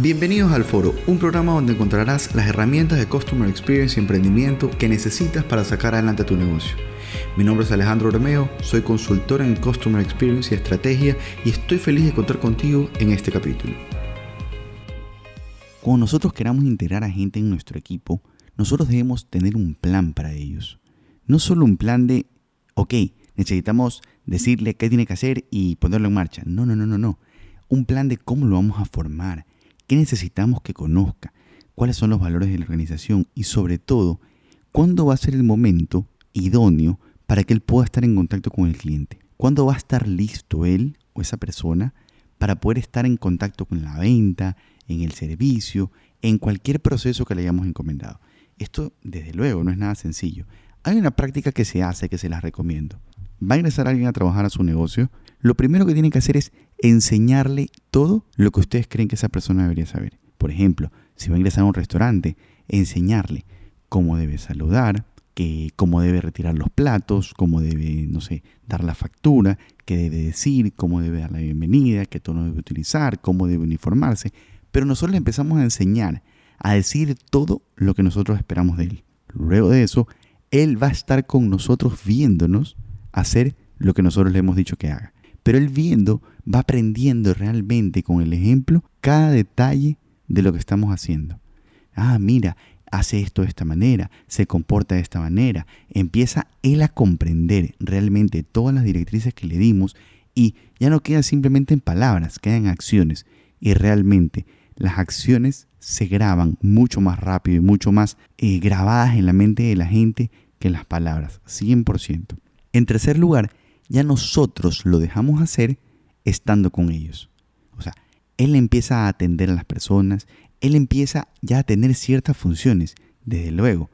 Bienvenidos al Foro, un programa donde encontrarás las herramientas de Customer Experience y emprendimiento que necesitas para sacar adelante tu negocio. Mi nombre es Alejandro Romeo, soy consultor en Customer Experience y Estrategia y estoy feliz de contar contigo en este capítulo. Cuando nosotros queramos integrar a gente en nuestro equipo, nosotros debemos tener un plan para ellos. No solo un plan de, ok, necesitamos decirle qué tiene que hacer y ponerlo en marcha. No, no, no, no, no. Un plan de cómo lo vamos a formar, qué necesitamos que conozca, cuáles son los valores de la organización y sobre todo, cuándo va a ser el momento idóneo para que él pueda estar en contacto con el cliente. ¿Cuándo va a estar listo él o esa persona para poder estar en contacto con la venta, en el servicio, en cualquier proceso que le hayamos encomendado? Esto, desde luego, no es nada sencillo. Hay una práctica que se hace que se las recomiendo. Va a ingresar alguien a trabajar a su negocio. Lo primero que tienen que hacer es enseñarle todo lo que ustedes creen que esa persona debería saber. Por ejemplo, si va a ingresar a un restaurante, enseñarle cómo debe saludar, que cómo debe retirar los platos, cómo debe, no sé, dar la factura, qué debe decir, cómo debe dar la bienvenida, qué tono debe utilizar, cómo debe uniformarse. Pero nosotros le empezamos a enseñar a decir todo lo que nosotros esperamos de él. Luego de eso, él va a estar con nosotros viéndonos hacer lo que nosotros le hemos dicho que haga. Pero él viendo va aprendiendo realmente con el ejemplo cada detalle de lo que estamos haciendo. Ah, mira, hace esto de esta manera, se comporta de esta manera. Empieza él a comprender realmente todas las directrices que le dimos y ya no queda simplemente en palabras, quedan acciones. Y realmente las acciones se graban mucho más rápido y mucho más eh, grabadas en la mente de la gente que las palabras, 100%. En tercer lugar, ya nosotros lo dejamos hacer estando con ellos. O sea, él empieza a atender a las personas, él empieza ya a tener ciertas funciones. Desde luego,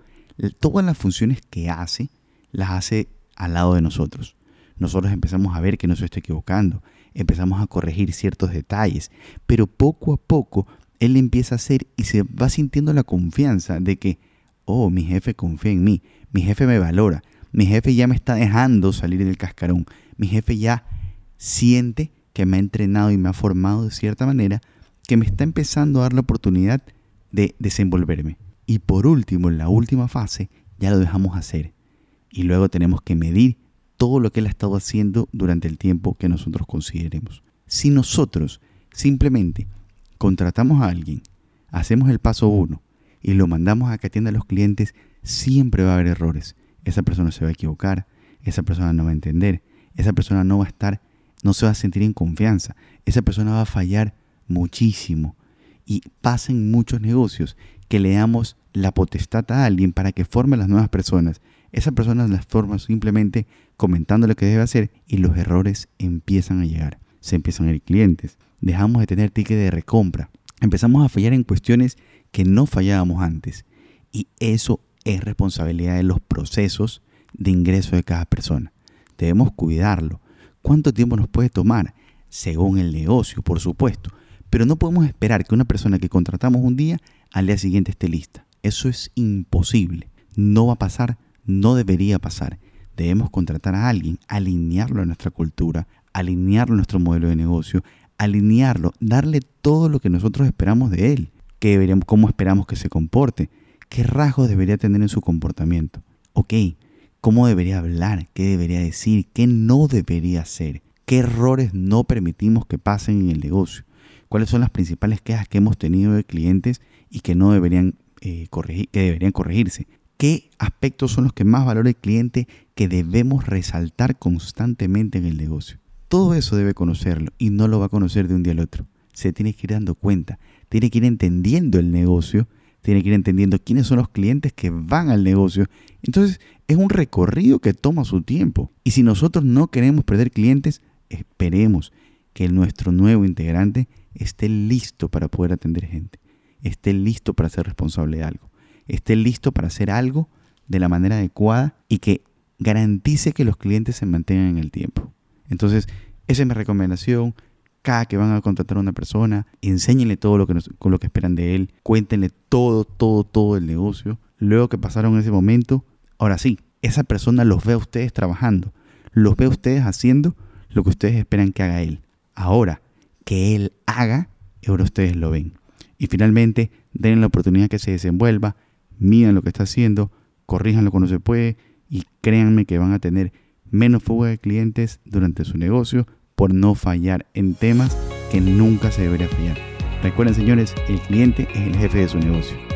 todas las funciones que hace, las hace al lado de nosotros. Nosotros empezamos a ver que no se está equivocando, empezamos a corregir ciertos detalles, pero poco a poco él empieza a hacer y se va sintiendo la confianza de que, oh, mi jefe confía en mí, mi jefe me valora, mi jefe ya me está dejando salir del cascarón, mi jefe ya siente que me ha entrenado y me ha formado de cierta manera que me está empezando a dar la oportunidad de desenvolverme. Y por último, en la última fase, ya lo dejamos hacer. Y luego tenemos que medir todo lo que él ha estado haciendo durante el tiempo que nosotros consideremos. Si nosotros simplemente contratamos a alguien, hacemos el paso uno y lo mandamos a que atienda a los clientes, siempre va a haber errores. Esa persona se va a equivocar, esa persona no va a entender, esa persona no va a estar, no se va a sentir en confianza, esa persona va a fallar muchísimo. Y pasen muchos negocios que le damos la potestad a alguien para que forme las nuevas personas. Esa persona las forma simplemente comentando lo que debe hacer y los errores empiezan a llegar. Se empiezan a ir clientes. Dejamos de tener ticket de recompra. Empezamos a fallar en cuestiones que no fallábamos antes. Y eso es responsabilidad de los procesos de ingreso de cada persona. Debemos cuidarlo. ¿Cuánto tiempo nos puede tomar? Según el negocio, por supuesto. Pero no podemos esperar que una persona que contratamos un día al día siguiente esté lista. Eso es imposible. No va a pasar, no debería pasar. Debemos contratar a alguien, alinearlo a nuestra cultura, alinearlo a nuestro modelo de negocio, alinearlo, darle todo lo que nosotros esperamos de él, que deberíamos, cómo esperamos que se comporte, qué rasgos debería tener en su comportamiento. Ok, cómo debería hablar, qué debería decir, qué no debería hacer, qué errores no permitimos que pasen en el negocio cuáles son las principales quejas que hemos tenido de clientes y que no deberían, eh, corregir, que deberían corregirse. ¿Qué aspectos son los que más valora el cliente que debemos resaltar constantemente en el negocio? Todo eso debe conocerlo y no lo va a conocer de un día al otro. Se tiene que ir dando cuenta, tiene que ir entendiendo el negocio, tiene que ir entendiendo quiénes son los clientes que van al negocio. Entonces es un recorrido que toma su tiempo. Y si nosotros no queremos perder clientes, esperemos que nuestro nuevo integrante esté listo para poder atender gente, esté listo para ser responsable de algo, esté listo para hacer algo de la manera adecuada y que garantice que los clientes se mantengan en el tiempo. Entonces, esa es mi recomendación. Cada que van a contratar a una persona, enséñenle todo lo que, con lo que esperan de él, cuéntenle todo, todo, todo el negocio. Luego que pasaron ese momento, ahora sí, esa persona los ve a ustedes trabajando, los ve a ustedes haciendo lo que ustedes esperan que haga él. Ahora, que él haga, ahora ustedes lo ven. Y finalmente, den la oportunidad que se desenvuelva, midan lo que está haciendo, corríjanlo cuando se puede y créanme que van a tener menos fuga de clientes durante su negocio por no fallar en temas que nunca se debería fallar. Recuerden señores, el cliente es el jefe de su negocio.